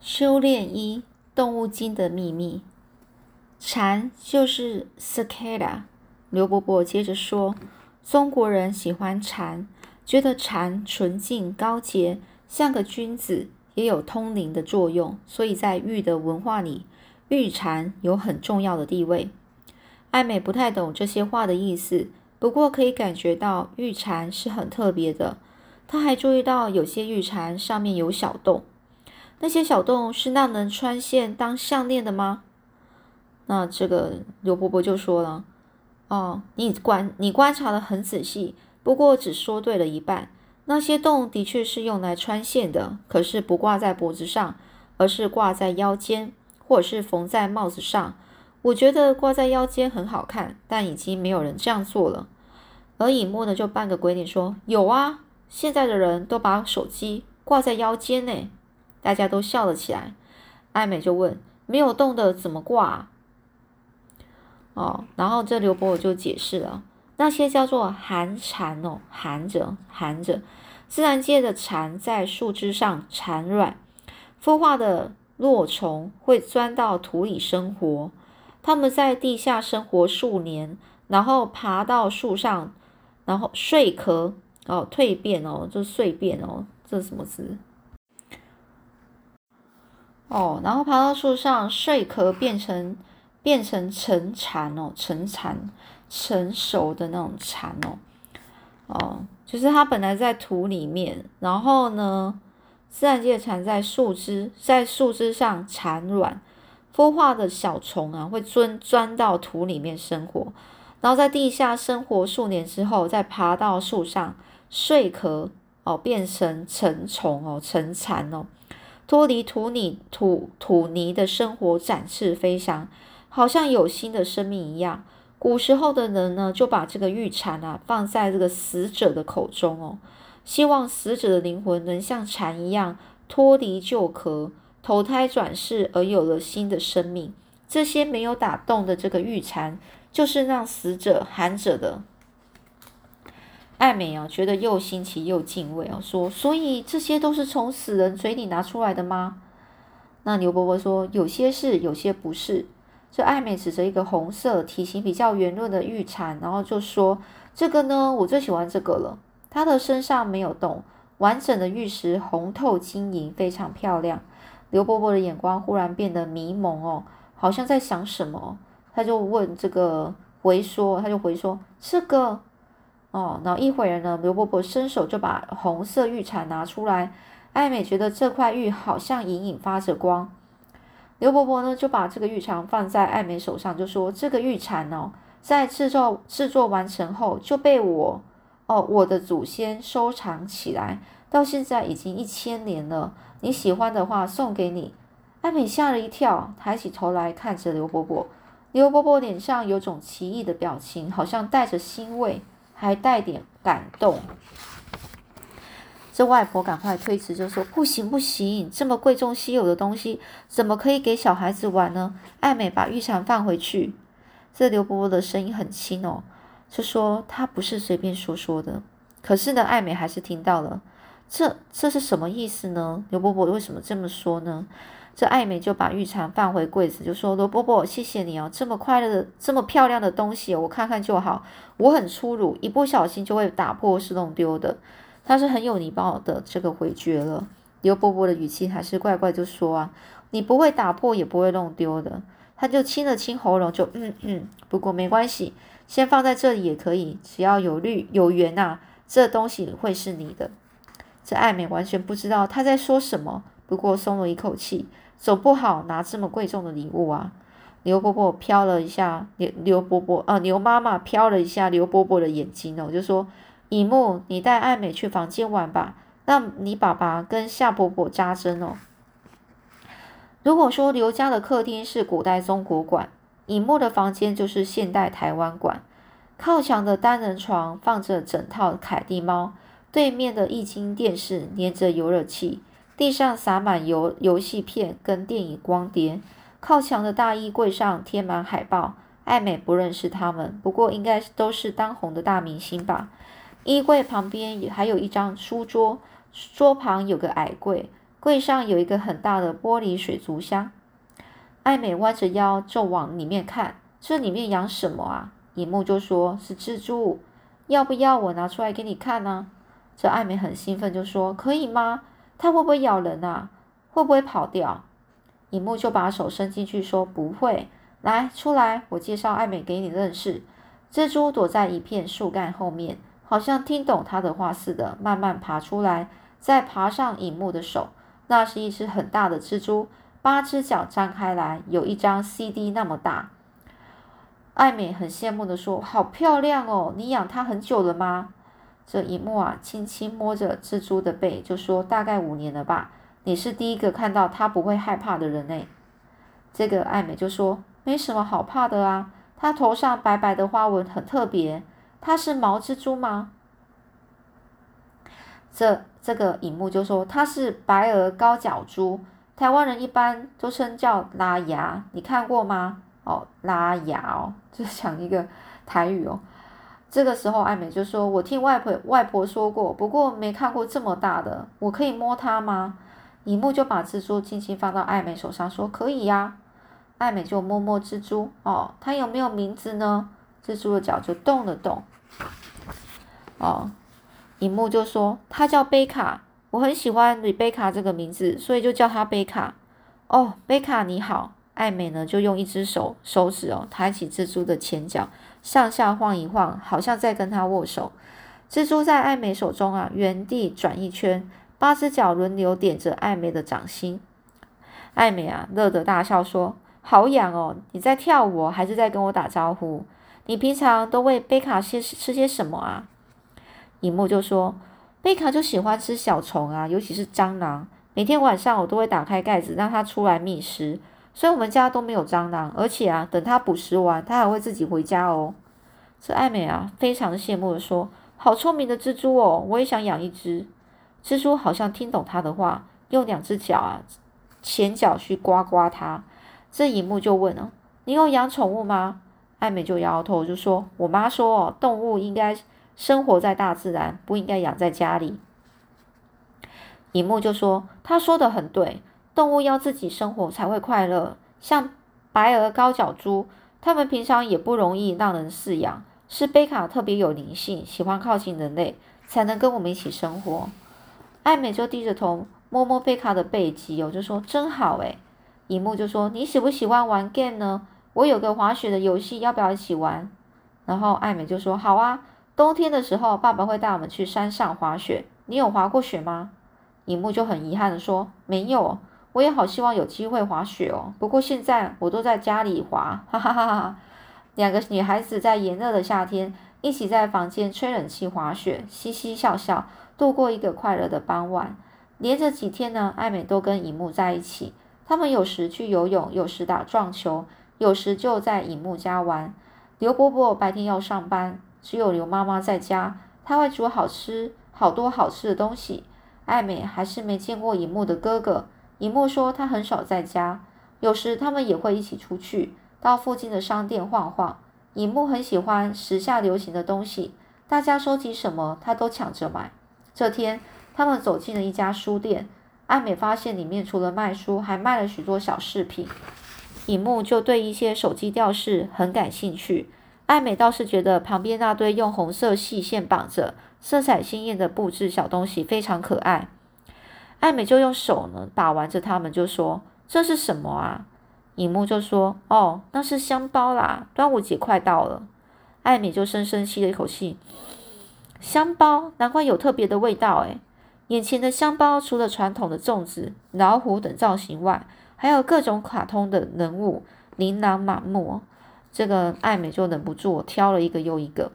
修炼一动物精的秘密，蝉就是 cicada。刘伯伯接着说，中国人喜欢蝉，觉得蝉纯净高洁，像个君子，也有通灵的作用，所以在玉的文化里，玉蝉有很重要的地位。艾美不太懂这些话的意思，不过可以感觉到玉蝉是很特别的。她还注意到有些玉蝉上面有小洞。那些小洞是那能穿线当项链的吗？那这个刘伯伯就说了：“哦，你观你观察的很仔细，不过只说对了一半。那些洞的确是用来穿线的，可是不挂在脖子上，而是挂在腰间，或者是缝在帽子上。我觉得挂在腰间很好看，但已经没有人这样做了。”而尹木呢，就扮个鬼脸说：“有啊，现在的人都把手机挂在腰间呢。”大家都笑了起来，艾美就问：“没有动的怎么挂？”哦，然后这刘伯伯就解释了：“那些叫做寒蝉哦，寒着寒着，自然界的蝉在树枝上产卵，孵化的落虫会钻到土里生活。它们在地下生活数年，然后爬到树上，然后睡壳哦，蜕变哦，这蜕变哦，这是什么字？”哦，然后爬到树上，睡壳变成变成成蝉哦，成蝉成熟的那种蝉哦，哦，就是它本来在土里面，然后呢，自然界蝉在树枝在树枝上产卵，孵化的小虫啊会钻钻到土里面生活，然后在地下生活数年之后，再爬到树上睡壳哦，变成成虫哦，成蝉哦。脱离土泥土土泥的生活，展翅飞翔，好像有新的生命一样。古时候的人呢，就把这个玉蝉啊放在这个死者的口中哦，希望死者的灵魂能像蝉一样脱离旧壳，投胎转世而有了新的生命。这些没有打动的这个玉蝉，就是让死者含着的。艾美啊，觉得又新奇又敬畏啊，说：“所以这些都是从死人嘴里拿出来的吗？”那牛伯伯说：“有些是，有些不是。”这艾美指着一个红色、体型比较圆润的玉蝉，然后就说：“这个呢，我最喜欢这个了。它的身上没有洞，完整的玉石红透晶莹，非常漂亮。”刘伯伯的眼光忽然变得迷蒙哦，好像在想什么。他就问这个回说：“他就回说这个。”哦，然后一会儿呢，刘伯伯伸手就把红色玉蝉拿出来。艾美觉得这块玉好像隐隐发着光。刘伯伯呢就把这个玉蝉放在艾美手上，就说：“这个玉蝉哦，在制作制作完成后就被我哦我的祖先收藏起来，到现在已经一千年了。你喜欢的话送给你。”艾美吓了一跳，抬起头来看着刘伯伯。刘伯伯脸上有种奇异的表情，好像带着欣慰。还带点感动，这外婆赶快推辞，就说：“不行不行，这么贵重稀有的东西，怎么可以给小孩子玩呢？”艾美把玉蝉放回去。这刘伯伯的声音很轻哦，就说：“他不是随便说说的。”可是呢，艾美还是听到了。这这是什么意思呢？刘伯伯为什么这么说呢？这艾美就把玉蝉放回柜子，就说：“罗伯伯，谢谢你哦，这么快乐的、这么漂亮的东西，我看看就好。我很粗鲁，一不小心就会打破是弄丢的。”他是很有礼貌的，这个回绝了。刘伯伯的语气还是怪怪，就说：“啊，你不会打破，也不会弄丢的。”他就清了清喉咙，就嗯嗯，不过没关系，先放在这里也可以，只要有绿有缘呐，这东西会是你的。这艾美完全不知道他在说什么。不过松了一口气，总不好拿这么贵重的礼物啊。刘伯伯瞟了一下刘刘伯伯，呃，刘妈妈瞟了一下刘伯伯的眼睛哦，就说：“乙木，你带艾美去房间玩吧，让你爸爸跟夏伯伯扎针哦。”如果说刘家的客厅是古代中国馆，乙木的房间就是现代台湾馆。靠墙的单人床放着整套凯蒂猫，对面的液晶电视连着游热器。地上洒满游游戏片跟电影光碟，靠墙的大衣柜上贴满海报。艾美不认识他们，不过应该都是当红的大明星吧。衣柜旁边还有一张书桌，桌旁有个矮柜，柜上有一个很大的玻璃水族箱。艾美弯着腰就往里面看，这里面养什么啊？尹木就说是蜘蛛，要不要我拿出来给你看呢？这艾美很兴奋，就说可以吗？它会不会咬人啊？会不会跑掉？尹木就把手伸进去说不会。来，出来，我介绍艾美给你认识。蜘蛛躲在一片树干后面，好像听懂他的话似的，慢慢爬出来，再爬上尹木的手。那是一只很大的蜘蛛。八只脚张开来，有一张 CD 那么大。艾美很羡慕的说：“好漂亮哦！你养它很久了吗？”这一幕啊，轻轻摸着蜘蛛的背，就说：“大概五年了吧。”你是第一个看到它不会害怕的人呢。这个艾美就说：“没什么好怕的啊，它头上白白的花纹很特别。它是毛蜘蛛吗？”这这个影幕就说：“它是白额高脚蛛。”台湾人一般都称叫拉牙，你看过吗？哦，拉牙哦，就是讲一个台语哦。这个时候，艾美就说：“我听外婆外婆说过，不过没看过这么大的，我可以摸它吗？”尹木就把蜘蛛轻轻放到艾美手上，说：“可以呀。”艾美就摸摸蜘蛛，哦，它有没有名字呢？蜘蛛的脚就动了动。哦，尹木就说：“它叫贝卡。”我很喜欢瑞贝卡这个名字，所以就叫它贝卡。哦，贝卡你好，艾美呢就用一只手手指哦抬起蜘蛛的前脚，上下晃一晃，好像在跟它握手。蜘蛛在艾美手中啊原地转一圈，八只脚轮流点着艾美的掌心。艾美啊乐得大笑说：“好痒哦！你在跳舞还是在跟我打招呼？你平常都喂贝卡些吃些什么啊？”尹木就说。贝卡就喜欢吃小虫啊，尤其是蟑螂。每天晚上我都会打开盖子，让它出来觅食。所以我们家都没有蟑螂，而且啊，等它捕食完，它还会自己回家哦。这艾美啊，非常羡慕的说：“好聪明的蜘蛛哦，我也想养一只。”蜘蛛好像听懂他的话，用两只脚啊，前脚去刮刮它。这一幕就问了：“你有养宠物吗？”艾美就摇摇头，就说：“我妈说哦，动物应该。”生活在大自然，不应该养在家里。尹木就说：“他说的很对，动物要自己生活才会快乐。像白额高脚猪，它们平常也不容易让人饲养，是贝卡特别有灵性，喜欢靠近人类，才能跟我们一起生活。”艾美就低着头摸摸贝卡的背脊，我就说：“真好诶。”尹木就说：“你喜不喜欢玩 game 呢？我有个滑雪的游戏，要不要一起玩？”然后艾美就说：“好啊。”冬天的时候，爸爸会带我们去山上滑雪。你有滑过雪吗？尹木就很遗憾的说：“没有。”我也好希望有机会滑雪哦。不过现在我都在家里滑，哈哈哈哈。两个女孩子在炎热的夏天一起在房间吹冷气滑雪，嘻嘻笑笑，度过一个快乐的傍晚。连着几天呢，艾美都跟尹木在一起。他们有时去游泳，有时打撞球，有时就在尹木家玩。刘伯伯白天要上班。只有刘妈妈在家，她会煮好吃好多好吃的东西。艾美还是没见过尹木的哥哥。尹木说他很少在家，有时他们也会一起出去到附近的商店晃晃。尹木很喜欢时下流行的东西，大家收集什么他都抢着买。这天，他们走进了一家书店，艾美发现里面除了卖书，还卖了许多小饰品。尹木就对一些手机吊饰很感兴趣。艾美倒是觉得旁边那堆用红色细线绑着、色彩鲜艳的布置小东西非常可爱。艾美就用手呢把玩着它们，就说：“这是什么啊？”影木就说：“哦，那是香包啦，端午节快到了。”艾美就深深吸了一口气，香包难怪有特别的味道诶。眼前的香包除了传统的粽子、老虎等造型外，还有各种卡通的人物，琳琅满目。这个艾美就忍不住挑了一个又一个，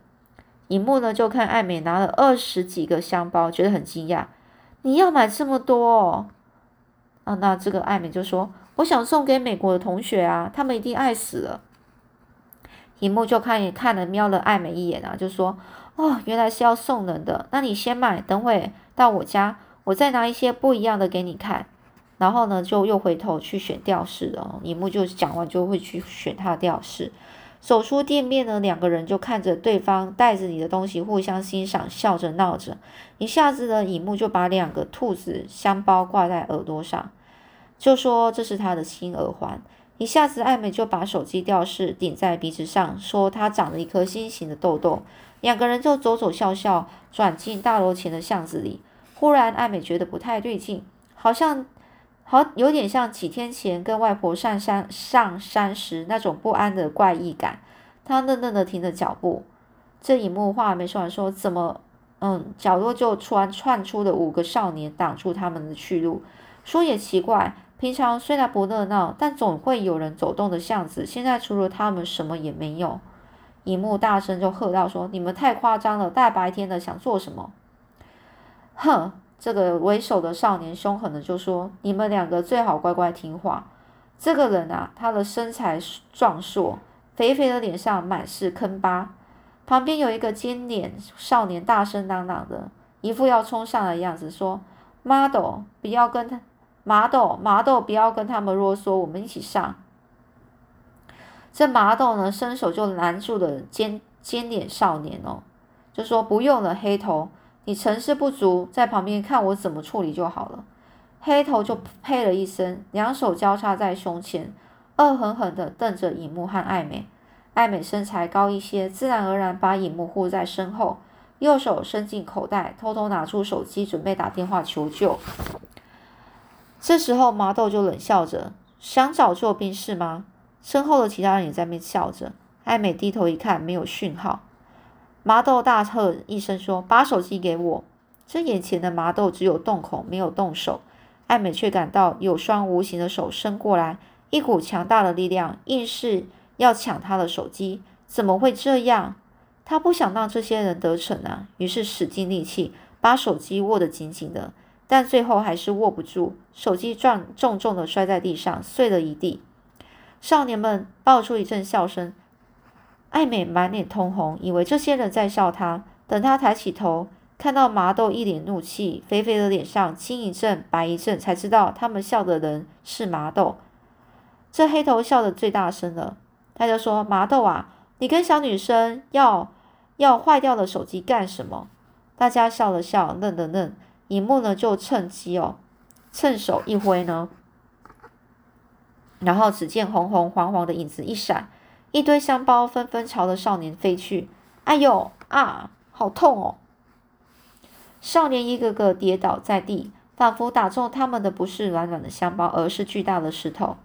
影木呢就看艾美拿了二十几个香包，觉得很惊讶。你要买这么多？啊，那这个艾美就说：“我想送给美国的同学啊，他们一定爱死了。”尹木就看也看了瞄了艾美一眼啊，就说：“哦，原来是要送人的，那你先买，等会到我家，我再拿一些不一样的给你看。”然后呢，就又回头去选吊饰哦。尹木就讲完就会去选他的吊饰。走出店面呢，两个人就看着对方袋子里的东西，互相欣赏，笑着闹着。一下子呢，乙木就把两个兔子香包挂在耳朵上，就说这是他的新耳环。一下子，艾美就把手机吊饰顶在鼻子上，说他长了一颗心形的痘痘。两个人就走走笑笑，转进大楼前的巷子里。忽然，艾美觉得不太对劲，好像好有点像几天前跟外婆上山上山时那种不安的怪异感。她愣愣的停了脚步。这一幕话没说完，说怎么，嗯，角落就突然窜出了五个少年，挡住他们的去路。说也奇怪。平常虽然不热闹，但总会有人走动的巷子。现在除了他们，什么也没有。一幕大声就喝道：“说你们太夸张了！大白天的想做什么？”哼！这个为首的少年凶狠的就说：“你们两个最好乖乖听话。”这个人啊，他的身材壮硕，肥肥的脸上满是坑疤。旁边有一个尖脸少年，大声嚷嚷的，一副要冲上来的样子，说：“model，不要跟他。”麻豆，麻豆，不要跟他们啰嗦，我们一起上。这麻豆呢，伸手就拦住了尖尖脸少年哦，就说不用了，黑头，你成事不足，在旁边看我怎么处理就好了。黑头就呸了一声，两手交叉在胸前，恶狠狠地瞪着影木和艾美。艾美身材高一些，自然而然把影木护在身后，右手伸进口袋，偷偷拿出手机，准备打电话求救。这时候，麻豆就冷笑着：“想找救兵是吗？”身后的其他人也在那边笑着。艾美低头一看，没有讯号。麻豆大喝一声说：“把手机给我！”这眼前的麻豆只有动口，没有动手。艾美却感到有双无形的手伸过来，一股强大的力量，硬是要抢他的手机。怎么会这样？她不想让这些人得逞啊！于是使尽力气，把手机握得紧紧的。但最后还是握不住，手机撞重重的摔在地上，碎了一地。少年们爆出一阵笑声，艾美满脸通红，以为这些人在笑她。等她抬起头，看到麻豆一脸怒气，菲菲的脸上青一阵白一阵，才知道他们笑的人是麻豆。这黑头笑的最大声了，他就说：“麻豆啊，你跟小女生要要坏掉的手机干什么？”大家笑了笑，愣了愣。尹木呢，就趁机哦，趁手一挥呢，然后只见红红黄黄的影子一闪，一堆香包纷纷朝着少年飞去。哎呦啊，好痛哦！少年一个个跌倒在地，仿佛打中他们的不是软软的香包，而是巨大的石头。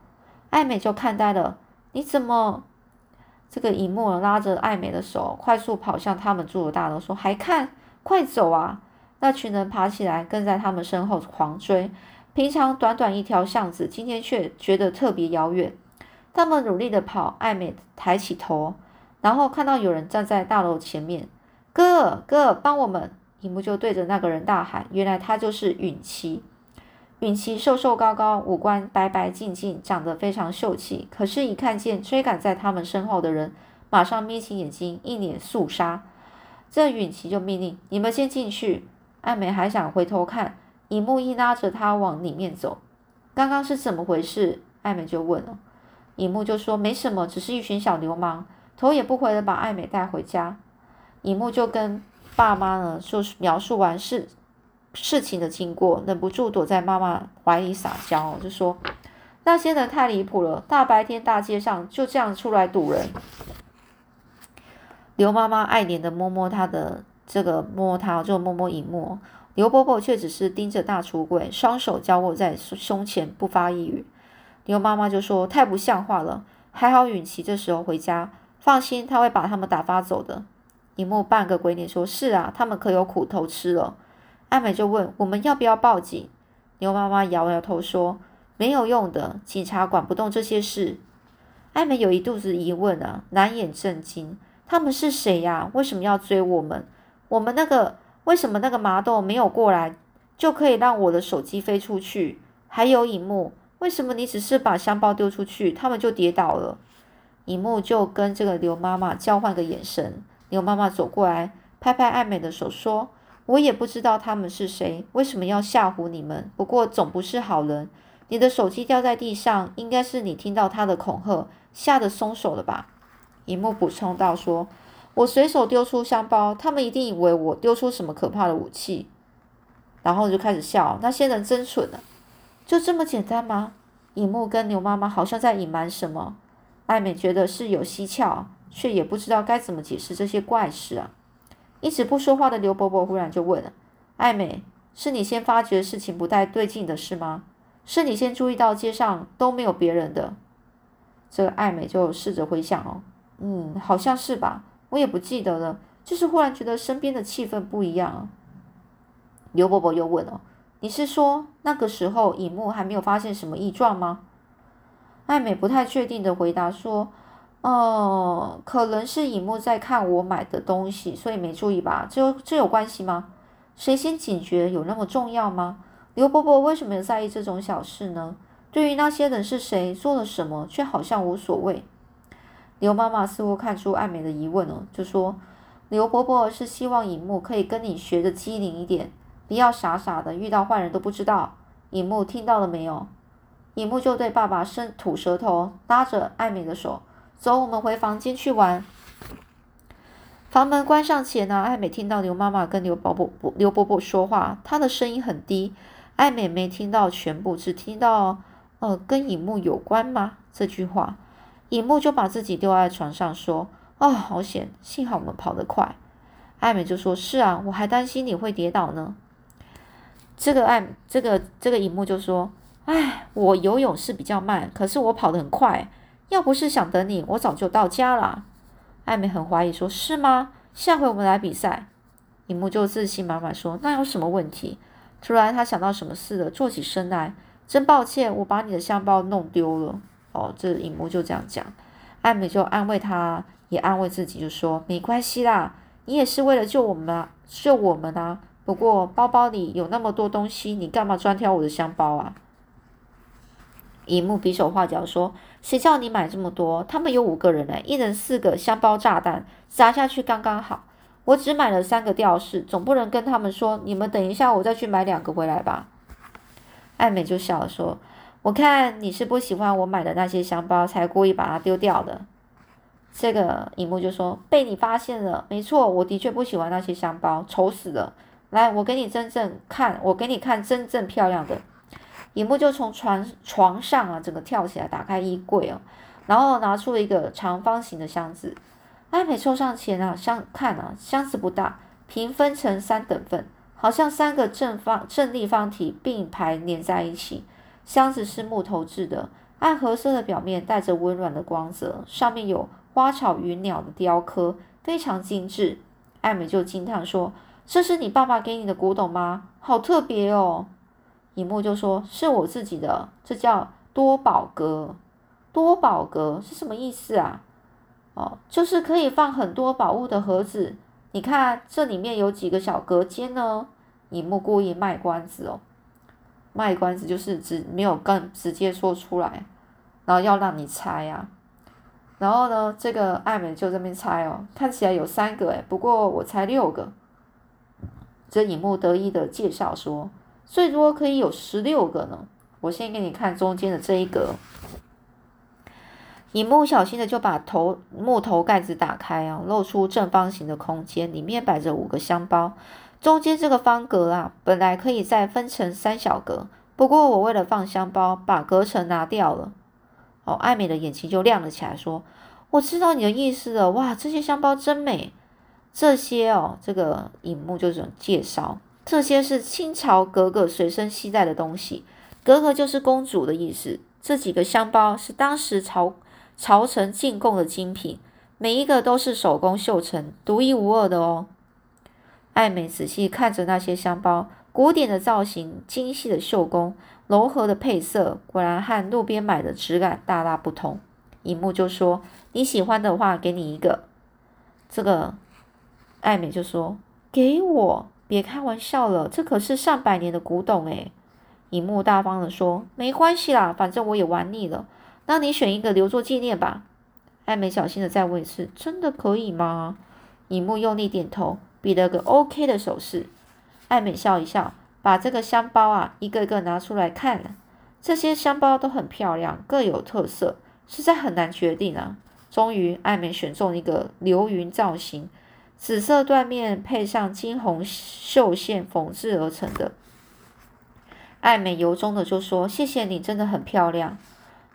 艾美就看呆了，你怎么？这个尹木拉着艾美的手，快速跑向他们住的大楼，说：“还看，快走啊！”那群人爬起来，跟在他们身后狂追。平常短短一条巷子，今天却觉得特别遥远。他们努力的跑，艾美抬起头，然后看到有人站在大楼前面。哥哥，帮我们！一木就对着那个人大喊。原来他就是允琪。允琪瘦瘦高高，五官白白净净，长得非常秀气。可是，一看见追赶在他们身后的人，马上眯起眼睛，一脸肃杀。这允琪就命令：“你们先进去。”艾美还想回头看，尹木一拉着她往里面走。刚刚是怎么回事？艾美就问了。尹木就说：“没什么，只是一群小流氓。”头也不回的把爱美带回家。尹木就跟爸妈呢，就描述完事事情的经过，忍不住躲在妈妈怀里撒娇，就说：“那些人太离谱了，大白天大街上就这样出来堵人。”刘妈妈爱怜的摸摸他的。这个摸他就摸摸荧幕，刘伯伯却只是盯着大橱柜，双手交握在胸前，不发一语。刘妈妈就说：“太不像话了。”还好允琪这时候回家，放心，他会把他们打发走的。尹木半个鬼脸说：“是啊，他们可有苦头吃了。”艾美就问：“我们要不要报警？”刘妈妈摇摇头说：“没有用的，警察管不动这些事。”艾美有一肚子疑问啊，难掩震惊：“他们是谁呀？为什么要追我们？”我们那个为什么那个麻豆没有过来，就可以让我的手机飞出去？还有荧幕，为什么你只是把香包丢出去，他们就跌倒了？荧幕就跟这个刘妈妈交换个眼神。刘妈妈走过来，拍拍爱美的手，说：“我也不知道他们是谁，为什么要吓唬你们？不过总不是好人。你的手机掉在地上，应该是你听到他的恐吓，吓得松手了吧？”荧幕补充道说：“我随手丢出香包，他们一定以为我丢出什么可怕的武器。”然后就开始笑。那些人真蠢啊！就这么简单吗？影木跟牛妈妈好像在隐瞒什么。艾美觉得是有蹊跷，却也不知道该怎么解释这些怪事啊。一直不说话的刘伯伯忽然就问了：“艾美，是你先发觉事情不太对劲的是吗？是你先注意到街上都没有别人的？”这个艾美就试着回想哦，嗯，好像是吧，我也不记得了，就是忽然觉得身边的气氛不一样。刘伯伯又问了：“你是说那个时候尹木还没有发现什么异状吗？”艾美不太确定的回答说：“哦，可能是尹木在看我买的东西，所以没注意吧？这这有关系吗？谁先警觉有那么重要吗？刘伯伯为什么在意这种小事呢？对于那些人是谁做了什么，却好像无所谓。”刘妈妈似乎看出艾美的疑问了，就说：“刘伯伯是希望尹木可以跟你学的机灵一点。”不要傻傻的，遇到坏人都不知道。尹木听到了没有？尹木就对爸爸伸吐舌头，拉着艾美的手，走，我们回房间去玩。房门关上前呢，艾美听到刘妈妈跟刘伯伯、刘伯伯说话，她的声音很低，艾美没听到全部，只听到呃，跟尹木有关吗？这句话，尹木就把自己丢在床上，说：“啊，好险，幸好我们跑得快。”艾美就说：“是啊，我还担心你会跌倒呢。”这个艾这个这个荧幕就说：“哎，我游泳是比较慢，可是我跑得很快。要不是想等你，我早就到家了。”艾美很怀疑说：“是吗？下回我们来比赛。”荧幕就自信满满说：“那有什么问题？”突然他想到什么似的，坐起身来：“真抱歉，我把你的香包弄丢了。”哦，这荧幕就这样讲。艾美就安慰他，也安慰自己，就说：“没关系啦，你也是为了救我们啊，救我们啊。”不过包包里有那么多东西，你干嘛专挑我的香包啊？荧幕比手画脚说：“谁叫你买这么多？他们有五个人呢，一人四个香包炸弹，砸下去刚刚好。我只买了三个吊饰，总不能跟他们说，你们等一下，我再去买两个回来吧。”艾美就笑了说：“我看你是不喜欢我买的那些香包，才故意把它丢掉的。”这个荧幕就说：“被你发现了，没错，我的确不喜欢那些香包，丑死了。”来，我给你真正看，我给你看真正漂亮的。尹木就从床床上啊，整个跳起来，打开衣柜哦，然后拿出了一个长方形的箱子。艾美凑上前啊，箱看啊，箱子不大，平分成三等份，好像三个正方正立方体并排连在一起。箱子是木头制的，暗褐色的表面带着温暖的光泽，上面有花草鱼鸟的雕刻，非常精致。艾美就惊叹说。这是你爸爸给你的古董吗？好特别哦！尹木就说：“是我自己的，这叫多宝格。多宝格是什么意思啊？哦，就是可以放很多宝物的盒子。你看这里面有几个小隔间呢？”尹木故意卖关子哦，卖关子就是只没有更直接说出来，然后要让你猜啊。然后呢，这个艾美就这边猜哦，看起来有三个诶，不过我猜六个。这影幕得意的介绍说：“最多可以有十六个呢。”我先给你看中间的这一格。影木小心的就把头木头盖子打开啊，露出正方形的空间，里面摆着五个香包。中间这个方格啊，本来可以再分成三小格，不过我为了放香包，把隔层拿掉了。哦，艾美的眼睛就亮了起来，说：“我知道你的意思了。哇，这些香包真美。”这些哦，这个荧幕就是介绍，这些是清朝格格随身携带的东西，格格就是公主的意思。这几个香包是当时朝朝臣进贡的精品，每一个都是手工绣成，独一无二的哦。艾美仔细看着那些香包，古典的造型，精细的绣工，柔和的配色，果然和路边买的质感大大不同。荧幕就说：“你喜欢的话，给你一个。”这个。艾美就说：“给我，别开玩笑了，这可是上百年的古董诶。”荧幕大方的说：“没关系啦，反正我也玩腻了。那你选一个留作纪念吧。”艾美小心的再问一次：“真的可以吗？”荧幕用力点头，比了个 OK 的手势。艾美笑一笑，把这个香包啊一个一个拿出来看。这些香包都很漂亮，各有特色，实在很难决定啊。终于，艾美选中一个流云造型，紫色缎面配上金红绣线缝制而成的。艾美由衷的就说：“谢谢你，真的很漂亮。”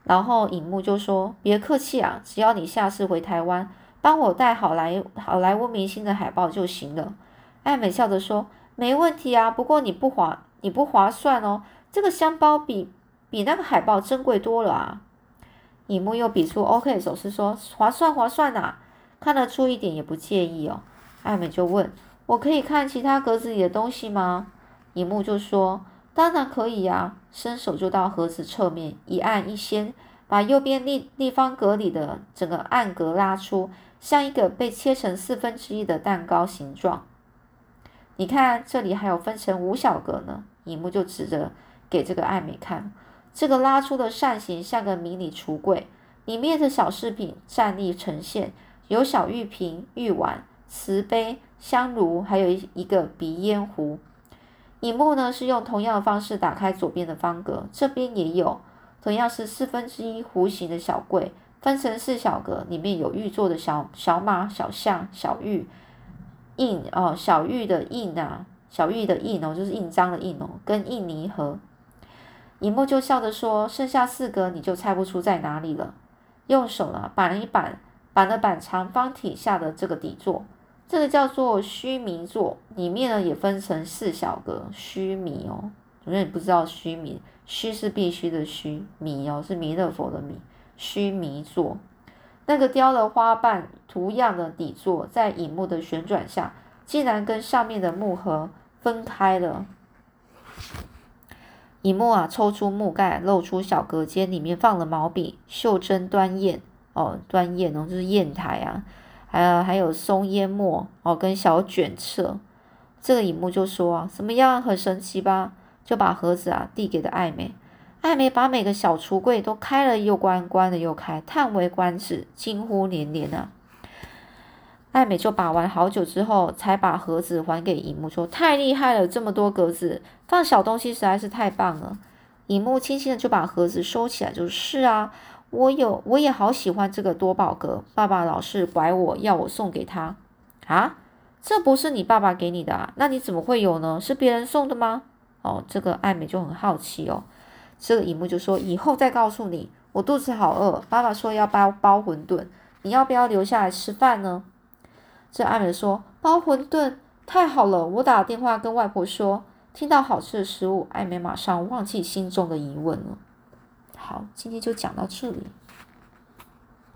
然后影幕就说：“别客气啊，只要你下次回台湾，帮我带好莱好莱坞明星的海报就行了。”艾美笑着说：“没问题啊，不过你不划你不划算哦，这个香包比比那个海报珍贵多了啊。”影幕又比出 OK 手势，说：“划算，划算呐！看得出一点也不介意哦。”艾美就问：“我可以看其他格子里的东西吗？”影幕就说：“当然可以呀！”伸手就到盒子侧面，一按一掀，把右边立立方格里的整个暗格拉出，像一个被切成四分之一的蛋糕形状。你看，这里还有分成五小格呢。影幕就指着给这个艾美看。这个拉出的扇形像个迷你橱柜，里面的小饰品站立呈现，有小玉瓶、玉碗、瓷杯、香炉，还有一一个鼻烟壶。荧幕呢是用同样的方式打开左边的方格，这边也有，同样是四分之一弧形的小柜，分成四小格，里面有玉做的小小马、小象、小玉印哦，小玉的印啊，小玉的印哦，就是印章的印哦，跟印泥盒。尹幕就笑着说：“剩下四格，你就猜不出在哪里了。”用手呢板了一板，板了板长方体下的这个底座，这个叫做须弥座。里面呢也分成四小格，须弥哦。有人不知道须弥，须是必须的须，弥哦是弥勒佛的弥。须弥座，那个雕了花瓣图样的底座，在荧幕的旋转下，竟然跟上面的木盒分开了。荧幕啊，抽出木盖，露出小隔间，里面放了毛笔、袖珍端砚哦，端砚哦，就是砚台啊，还有还有松烟墨哦，跟小卷册。这个荧幕就说啊，怎么样，很神奇吧？就把盒子啊递给了艾美，艾美把每个小橱柜都开了又关，关了又开，叹为观止，惊呼连连啊。艾美就把玩好久之后，才把盒子还给荧幕，说：“太厉害了，这么多格子，放小东西实在是太棒了。”荧幕轻轻的就把盒子收起来，就是啊，我有，我也好喜欢这个多宝格，爸爸老是拐我要我送给他啊，这不是你爸爸给你的啊？那你怎么会有呢？是别人送的吗？哦，这个艾美就很好奇哦。这个荧幕就说：“以后再告诉你，我肚子好饿，爸爸说要包包馄饨，你要不要留下来吃饭呢？”这艾美说：“包馄饨太好了，我打电话跟外婆说。”听到好吃的食物，艾美马上忘记心中的疑问了。好，今天就讲到这里。